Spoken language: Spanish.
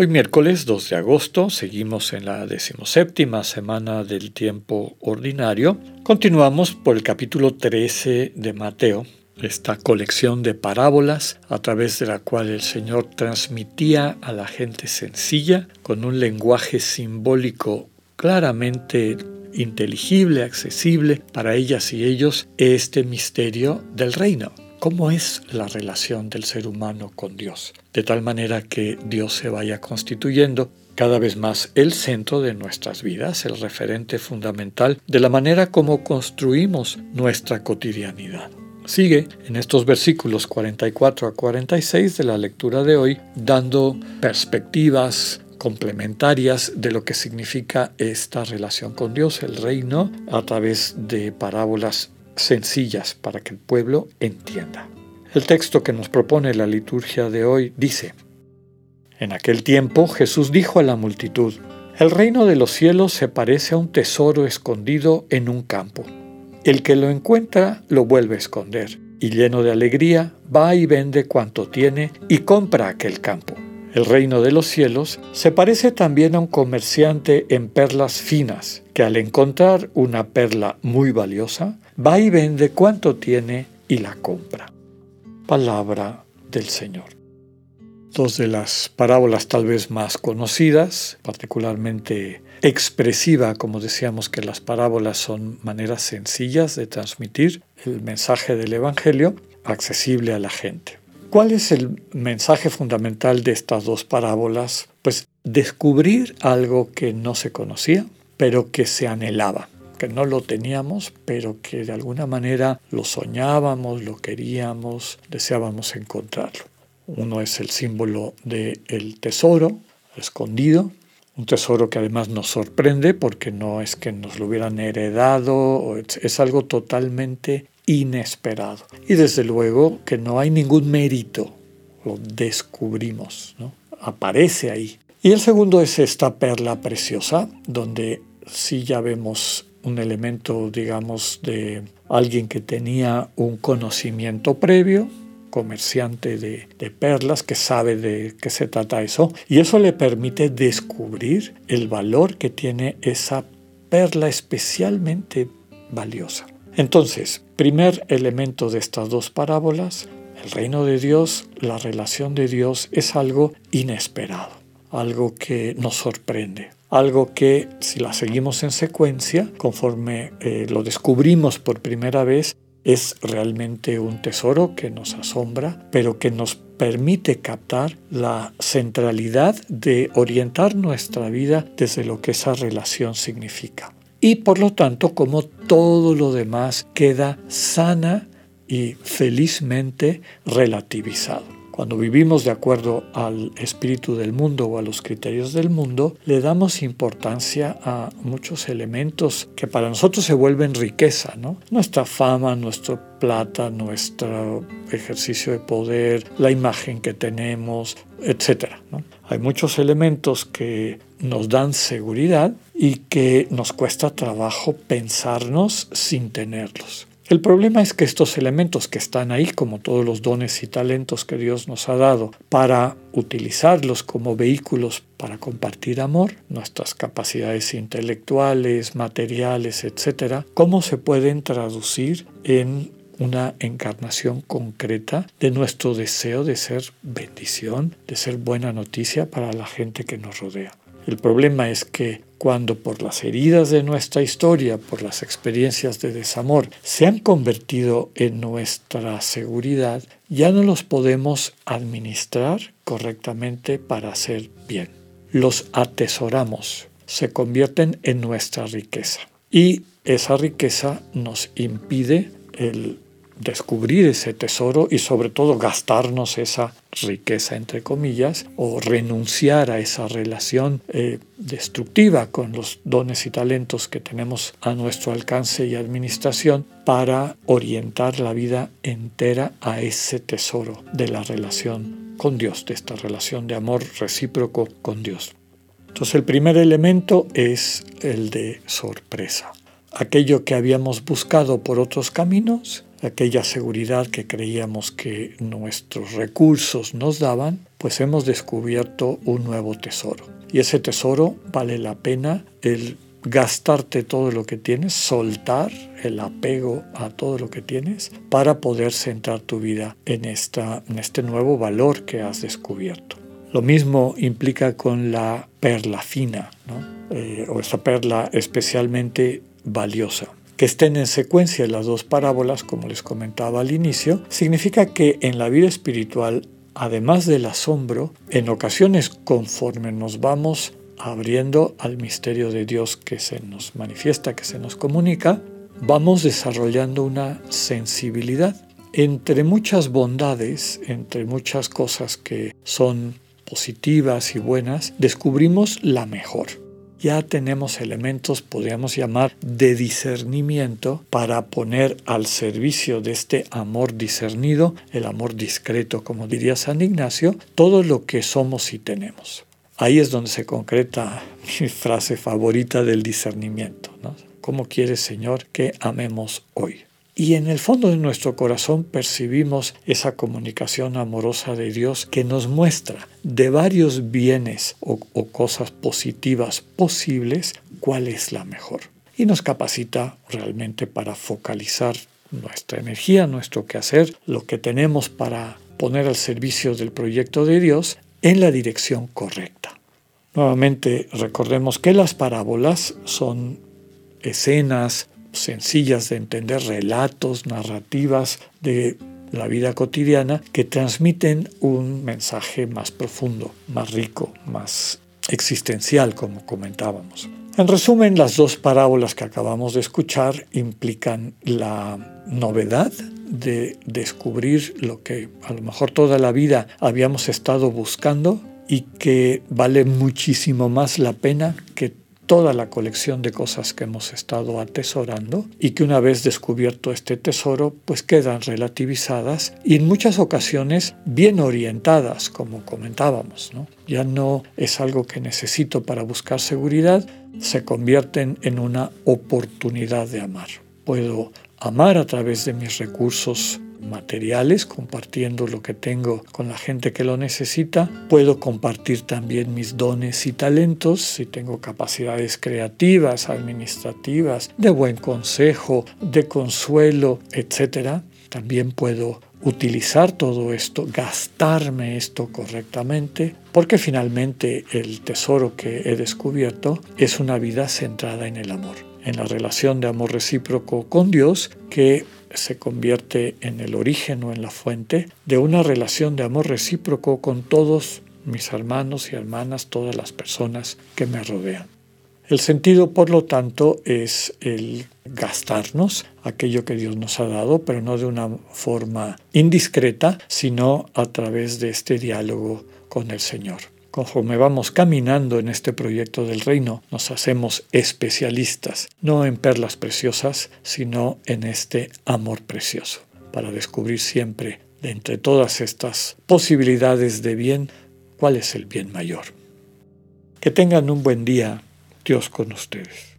Hoy miércoles 2 de agosto seguimos en la decimoséptima semana del tiempo ordinario. Continuamos por el capítulo 13 de Mateo, esta colección de parábolas a través de la cual el Señor transmitía a la gente sencilla con un lenguaje simbólico claramente inteligible, accesible para ellas y ellos este misterio del reino cómo es la relación del ser humano con Dios, de tal manera que Dios se vaya constituyendo cada vez más el centro de nuestras vidas, el referente fundamental de la manera como construimos nuestra cotidianidad. Sigue en estos versículos 44 a 46 de la lectura de hoy dando perspectivas complementarias de lo que significa esta relación con Dios, el reino, a través de parábolas sencillas para que el pueblo entienda. El texto que nos propone la liturgia de hoy dice, En aquel tiempo Jesús dijo a la multitud, El reino de los cielos se parece a un tesoro escondido en un campo. El que lo encuentra lo vuelve a esconder, y lleno de alegría va y vende cuanto tiene y compra aquel campo. El reino de los cielos se parece también a un comerciante en perlas finas, que al encontrar una perla muy valiosa, va y vende cuanto tiene y la compra. Palabra del Señor. Dos de las parábolas tal vez más conocidas, particularmente expresiva, como decíamos que las parábolas son maneras sencillas de transmitir el mensaje del Evangelio, accesible a la gente. ¿Cuál es el mensaje fundamental de estas dos parábolas? Pues descubrir algo que no se conocía, pero que se anhelaba que no lo teníamos, pero que de alguna manera lo soñábamos, lo queríamos, deseábamos encontrarlo. Uno es el símbolo del el tesoro escondido, un tesoro que además nos sorprende porque no es que nos lo hubieran heredado, es algo totalmente inesperado. Y desde luego que no hay ningún mérito, lo descubrimos, ¿no? aparece ahí. Y el segundo es esta perla preciosa, donde sí ya vemos un elemento, digamos, de alguien que tenía un conocimiento previo, comerciante de, de, perlas que sabe de qué se trata eso y eso le permite descubrir el valor que tiene esa perla especialmente valiosa. Entonces, primer elemento de estas dos parábolas, el reino de Dios, la relación de Dios es algo inesperado, algo que nos sorprende algo que si la seguimos en secuencia, conforme eh, lo descubrimos por primera vez, es realmente un tesoro que nos asombra, pero que nos permite captar la centralidad de orientar nuestra vida desde lo que esa relación significa. Y por lo tanto, como todo lo demás queda sana y felizmente relativizado. Cuando vivimos de acuerdo al espíritu del mundo o a los criterios del mundo, le damos importancia a muchos elementos que para nosotros se vuelven riqueza, ¿no? Nuestra fama, nuestro plata, nuestro ejercicio de poder, la imagen que tenemos, etc. Hay muchos elementos que nos dan seguridad y que nos cuesta trabajo pensarnos sin tenerlos. El problema es que estos elementos que están ahí, como todos los dones y talentos que Dios nos ha dado, para utilizarlos como vehículos para compartir amor, nuestras capacidades intelectuales, materiales, etc., ¿cómo se pueden traducir en una encarnación concreta de nuestro deseo de ser bendición, de ser buena noticia para la gente que nos rodea? El problema es que cuando por las heridas de nuestra historia, por las experiencias de desamor, se han convertido en nuestra seguridad, ya no los podemos administrar correctamente para hacer bien. Los atesoramos, se convierten en nuestra riqueza. Y esa riqueza nos impide el descubrir ese tesoro y sobre todo gastarnos esa riqueza, entre comillas, o renunciar a esa relación eh, destructiva con los dones y talentos que tenemos a nuestro alcance y administración para orientar la vida entera a ese tesoro de la relación con Dios, de esta relación de amor recíproco con Dios. Entonces el primer elemento es el de sorpresa. Aquello que habíamos buscado por otros caminos, aquella seguridad que creíamos que nuestros recursos nos daban, pues hemos descubierto un nuevo tesoro. Y ese tesoro vale la pena el gastarte todo lo que tienes, soltar el apego a todo lo que tienes para poder centrar tu vida en, esta, en este nuevo valor que has descubierto. Lo mismo implica con la perla fina, eh, o esta perla especialmente valiosa. Que estén en secuencia las dos parábolas, como les comentaba al inicio, significa que en la vida espiritual, además del asombro, en ocasiones conforme nos vamos abriendo al misterio de Dios que se nos manifiesta, que se nos comunica, vamos desarrollando una sensibilidad. Entre muchas bondades, entre muchas cosas que son positivas y buenas, descubrimos la mejor. Ya tenemos elementos, podríamos llamar, de discernimiento para poner al servicio de este amor discernido, el amor discreto, como diría San Ignacio, todo lo que somos y tenemos. Ahí es donde se concreta mi frase favorita del discernimiento. ¿no? ¿Cómo quieres, Señor, que amemos hoy? Y en el fondo de nuestro corazón percibimos esa comunicación amorosa de Dios que nos muestra de varios bienes o, cosas positivas posibles cuál es la mejor. Y nos capacita realmente para focalizar nuestra energía, nuestro quehacer, lo que tenemos para poner al servicio del proyecto de Dios en la dirección correcta. Nuevamente recordemos que las parábolas son escenas, sencillas de entender, relatos, narrativas de la vida cotidiana que transmiten un mensaje más profundo, más rico, más existencial, como comentábamos. En resumen, las dos parábolas que acabamos de escuchar implican la novedad de descubrir lo que a lo mejor toda la vida habíamos estado buscando y que vale muchísimo más la pena que toda la colección de cosas que hemos estado atesorando y que una vez descubierto este tesoro pues quedan relativizadas y en muchas ocasiones bien orientadas como comentábamos. Ya no es algo que necesito para buscar seguridad, se convierten en una oportunidad de amar. Puedo amar a través de mis recursos materiales, compartiendo lo que tengo con la gente que lo necesita. Puedo compartir también mis dones y talentos, si tengo capacidades creativas, administrativas, de buen consejo, de consuelo, etc. También puedo utilizar todo esto, gastarme esto correctamente, porque finalmente el tesoro que he descubierto es una vida centrada en el amor, en la relación de amor recíproco con Dios que se convierte en el origen o en la fuente de una relación de amor recíproco con todos mis hermanos y hermanas, todas las personas que me rodean. El sentido, por lo tanto, es el gastarnos aquello que Dios nos ha dado, pero no de una forma indiscreta, sino a través de este diálogo con el Señor. Conforme vamos caminando en este proyecto del reino, nos hacemos especialistas, no en perlas preciosas, sino en este amor precioso, para descubrir siempre, de entre todas estas posibilidades de bien, cuál es el bien mayor. Que tengan un buen día, Dios con ustedes.